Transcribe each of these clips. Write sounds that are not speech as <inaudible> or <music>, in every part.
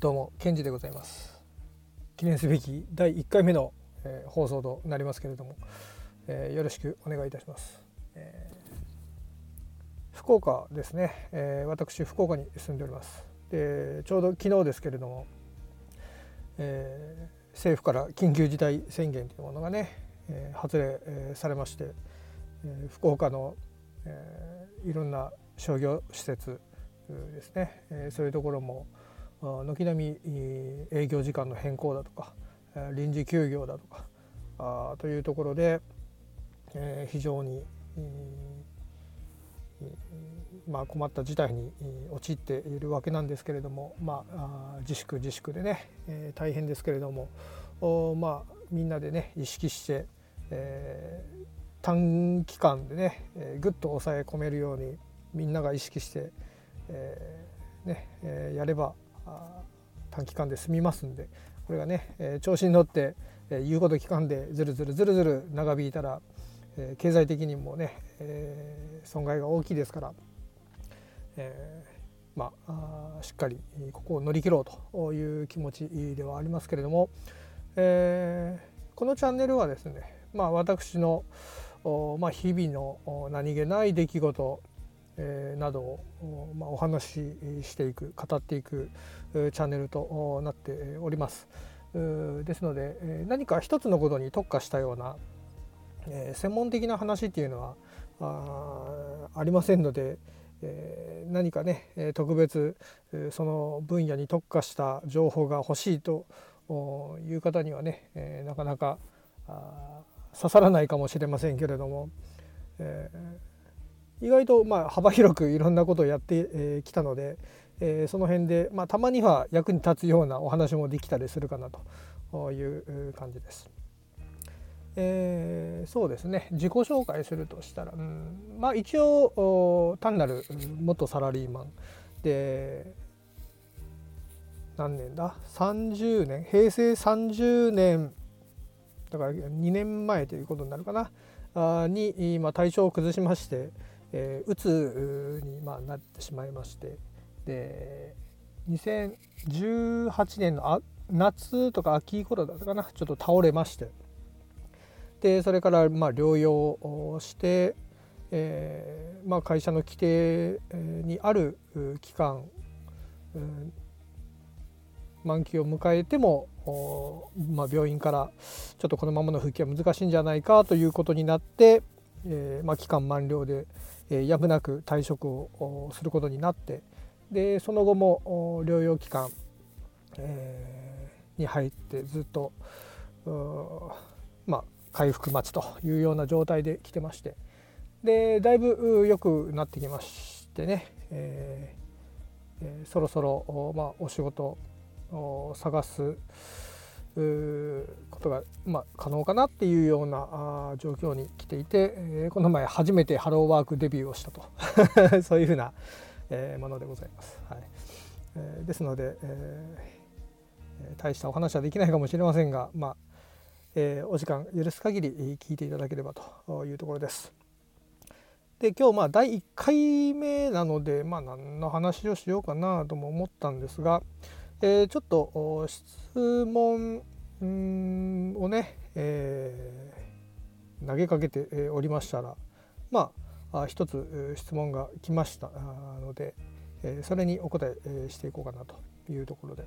どうもケンジでございます。記念すべき第1回目の、えー、放送となりますけれども、えー、よろしくお願いいたします、えー、福岡ですね、え私福岡に住んでおります。でちょうど昨日ですけれども、え政府から緊急事態宣言というものがね、え発令、えされまして、え福岡の、えいろんな商業施設ですね、えそういうところも軒並み営業時間の変更だとか臨時休業だとかあというところで、え非常に、まあ、困った事態に陥っているわけなんですけれども、まあ、自粛自粛でね、え大変ですけれどもまあ、みんなでね意識して、えー、短期間でね、えー、ぐっと抑え込めるようにみんなが意識して、えーねえー、やれば短期間で済みますんでこれがね、えー、調子に乗って、えー、言うこと聞かんでずるずるずるずる長引いたら、えー、経済的にもね、えー、損害が大きいですから、えー、まあしっかりここを乗り切ろうという気持ちではありますけれども、えー、このチャンネルはですね、まあ、私の、まあ、日々の何気ない出来事などを、まあ、お話ししていく語っていくチャンネルとなっております。ですので何か一つのことに特化したような、専門的な話っていうのはありませんので、何かね特別その分野に特化した情報が欲しいという方にはね、なかなか刺さらないかもしれませんけれども、えー意外とまあ幅広くいろんなことをやってきたので、えその辺で、まあ、たまには役に立つようなお話もできたりするかなという感じです。えー、そうですね。自己紹介するとしたら、うん、まあ一応単なる元サラリーマンで何年だ？30年？平成30年だから2年前ということになるかな。に今体調を崩しまして、えー、うつに、まあ、なってしまいまして。で2018年のあ夏とか秋頃だったかな。ちょっと倒れまして。でそれからまあ療養をして、えーまあ、会社の規定にある期間、満期を迎えても、まあ、病院からちょっとこのままの復帰は難しいんじゃないかということになって、えーまあ、期間満了で、えやむなく退職をすることになってでその後も療養期間、えー、に入ってずっとまあ回復待ちというような状態で来てましてでだいぶ良くなってきましてね、えーえ、そろそろ、まあ、お仕事探すことが、まあ、可能かなっていうような状況に来ていて、えー、この前初めてハローワークデビューをしたと <laughs> そういうふうな、えー、ものでございます。はいえー、ですので、えー、大したお話はできないかもしれませんが、まあえー、お時間許す限り聞いていただければというところです。で今日まあ第1回目なので、まあ、何の話をしようかなとも思ったんですが、えー、ちょっと質問をね、えー、投げかけておりましたらまあ一つ質問が来ましたので、え、それにお答えしていこうかなというところで、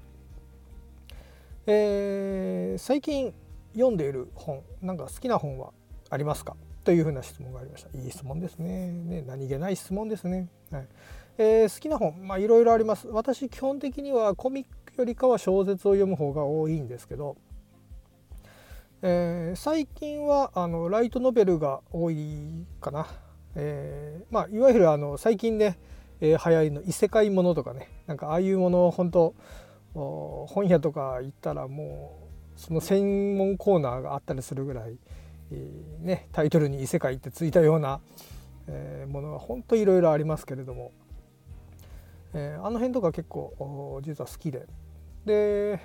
えー、最近読んでいる本なんか好きな本はありますか？というふうな質問がありました。いい質問ですね。ね何気ない質問ですね。はいえー、好きな本、まあ、いろいろあります。私、基本的にはコミッよりかは小説を読む方が多いんですけど、えー、最近はあのライトノベルが多いかな、えー、まあ、いわゆるあの最近ね、えー、流行りの異世界ものとかねなんかああいうものを本当本屋とか行ったらもうその専門コーナーがあったりするぐらい、えー、ね、タイトルに「異世界」ってついたような、えー、ものが本当いろいろありますけれども、え、あの辺とか結構実は好きで。で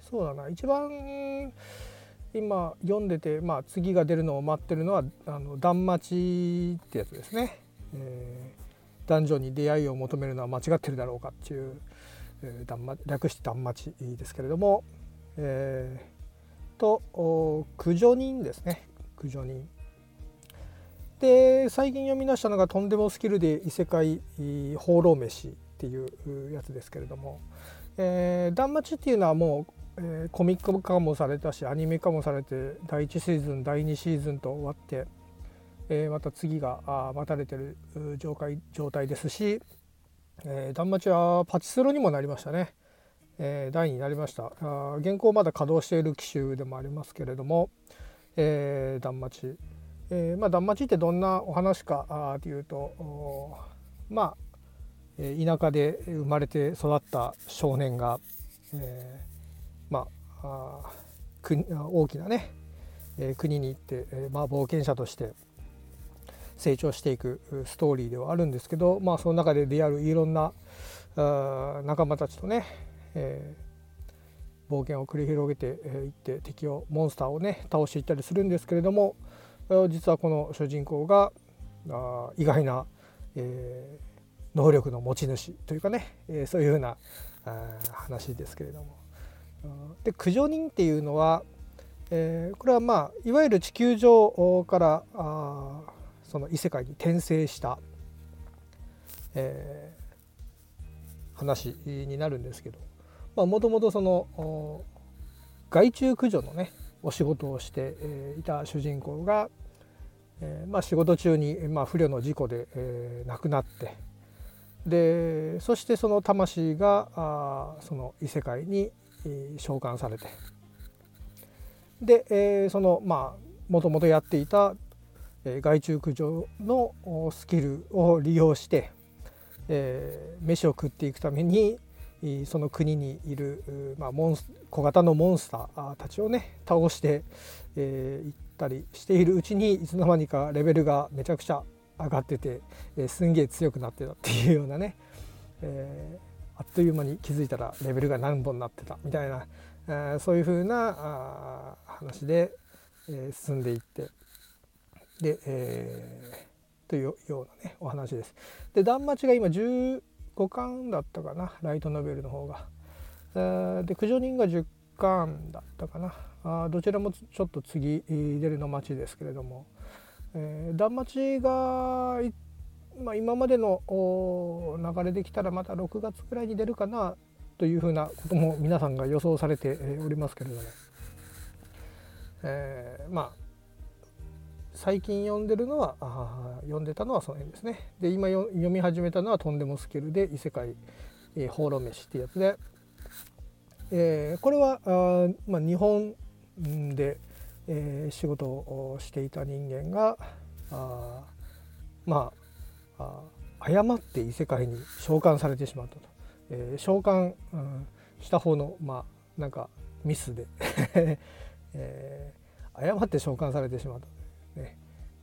そうだな。一番、今読んでて、まあ、次が出るのを待ってるのは「あの断末」ってやつですね、えー、男女に出会いを求めるのは間違ってるだろうかっていう、えー、略して断末ですけれども、えー、と駆除人ですね。駆除人。で最近読み出したのが「とんでもスキルで異世界放浪飯」っていうやつですけれども、えー、断末っていうのはもうえー、コミック化もされたしアニメ化もされて第1シーズン第2シーズンと終わって、えー、また次があ待たれてる状態状態ですし、えー、断末はパチスロにもなりましたね、えー、第2になりました。あ現行まだ稼働している機種でもありますけれども、えー、断末、えーまあ、断末ってどんなお話かあというとまあ田舎で生まれて育った少年が、えーまあ、国大きなね、え、国に行って、え、まあ、冒険者として成長していくストーリーではあるんですけど、まあ、その中で出会ういろんなあ仲間たちとね、えー、冒険を繰り広げてい、えって敵をモンスターをね倒していったりするんですけれども実はこの主人公があ意外な、えー、能力の持ち主というかね、えー、そういうような話ですけれども。で駆除人っていうのは、えー、これはまあいわゆる地球上からあその異世界に転生した、えー、話になるんですけど。もともとその害虫駆除のねお仕事をして、え、いた主人公が、えーまあ、仕事中に、まあ、不慮の事故で、えー、亡くなってでそしてその魂があその異世界に召喚されて。で、えー、そのまあもともとやっていた害虫駆除のスキルを利用して、えー、飯を食っていくためにその国にいる、まあ、モンス小型のモンスターたちをね倒してい、えー、ったりしているうちにいつの間にかレベルがめちゃくちゃ上がってて、えー、すんげえ強くなってたっていうようなね、えー、あっという間に気づいたらレベルが何本になってたみたいな、えー、そういうふうなあ話で、え、進んでいってで、え、というようなねお話です。で断末が今15巻だったかなライトノベルの方が。で駆除人が10巻だったかなあどちらもちょっと次出るの待ちですけれども、えー、断末がまあ、今までの流れできたらまた6月くらいに出るかなというふうなことも皆さんが予想されておりますけれども、えー、まあ最近読んでるのはあ読んでたのはその辺ですね。で今読み始めたのは「とんでもスキル」で「異世界、えー、放浪飯」っていうやつで、えー、これはあ、まあ、日本で、えー、仕事をしていた人間があまあ誤って異世界に召喚されてしまったと、えー、召喚、うん、した方のまあなんかミスで。<laughs> えー、誤って召喚されてしまった、ね。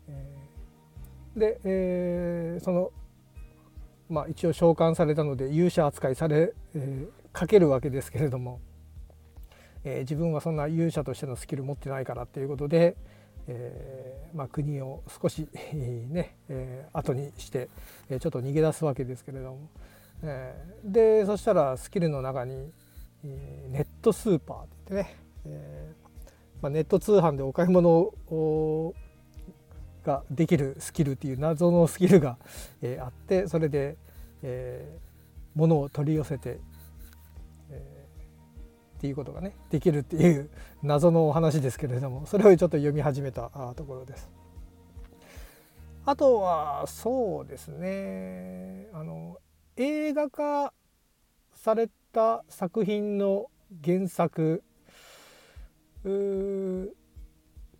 えー、で、えー、そのまあ一応召喚されたので勇者扱いされ、えー、かけるわけですけれども、え、自分はそんな勇者としてのスキル持ってないからっていうことで、えーまあ、国を少し <laughs> ね、えー、後にして、え、ちょっと逃げ出すわけですけれども、えー、でそしたらスキルの中に、え、ネットスーパーって言ってね、えまあ、ネット通販でお買い物ができるスキルっていう謎のスキルが、え、あってそれで、えー、物を取り寄せてっていうことがねできるっていう謎のお話ですけれどもそれをちょっと読み始めたところです。あとはそうですねあの映画化された作品の原作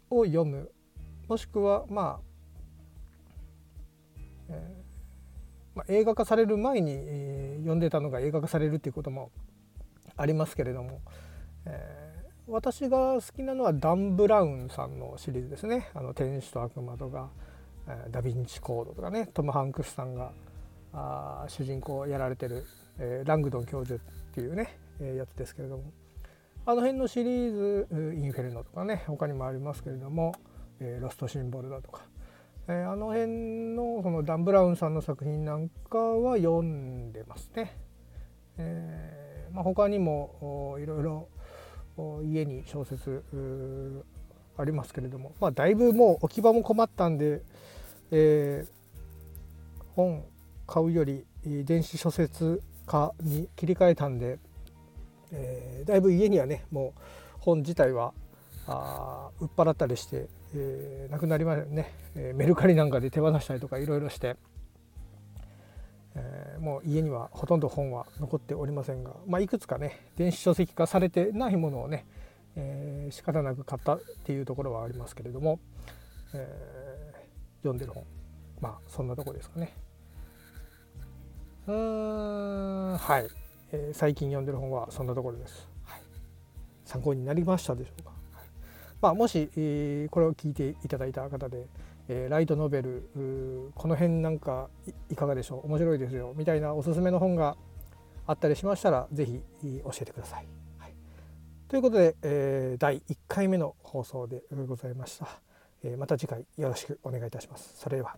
を読むもしくはまあ、えーまあ、映画化される前に、えー、読んでたのが映画化されるっていうこともありますけれども、えー、私が好きなのはダン・ブラウンさんのシリーズですね「あの天使と悪魔」とか「えー、ダ・ヴィンチ・コード」とかね。トム・ハンクスさんがあ主人公をやられてる、えー、ラングドン教授っていうね、えー、やつですけれども、あの辺のシリーズインフェルノとかね他にもありますけれども、えー、ロストシンボルだとか、え、あの辺のそのダン・ブラウンさんの作品なんかは読んでますね。えーまあ、他にもいろいろ家に小説ありますけれども、まあ、だいぶもう置き場も困ったんで、えー、本買うより電子書説化に切り替えたんで、えー、だいぶ家にはねもう本自体はあ売っ払ったりして、えー、なくなりましたね、え、メルカリなんかで手放したりとかいろいろして、もう家にはほとんど本は残っておりませんが、まあ、いくつかね電子書籍化されてないものをね、えー、仕方なく買ったっていうところはありますけれども、えー、読んでる本まあそんなとこですかね。うーんはい、えー、最近読んでる本はそんなところです。はい、参考になりましたでしょうか？はい、まあ、もし、えー、これを聞いていただいた方で、えー、ライトノベルこの辺なんかいかがでしょう？面白いですよみたいなおすすめの本があったりしましたら是非教えてください。はい、ということで、えー、第1回目の放送でございました。えー、また次回よろしくお願いいたします。それでは。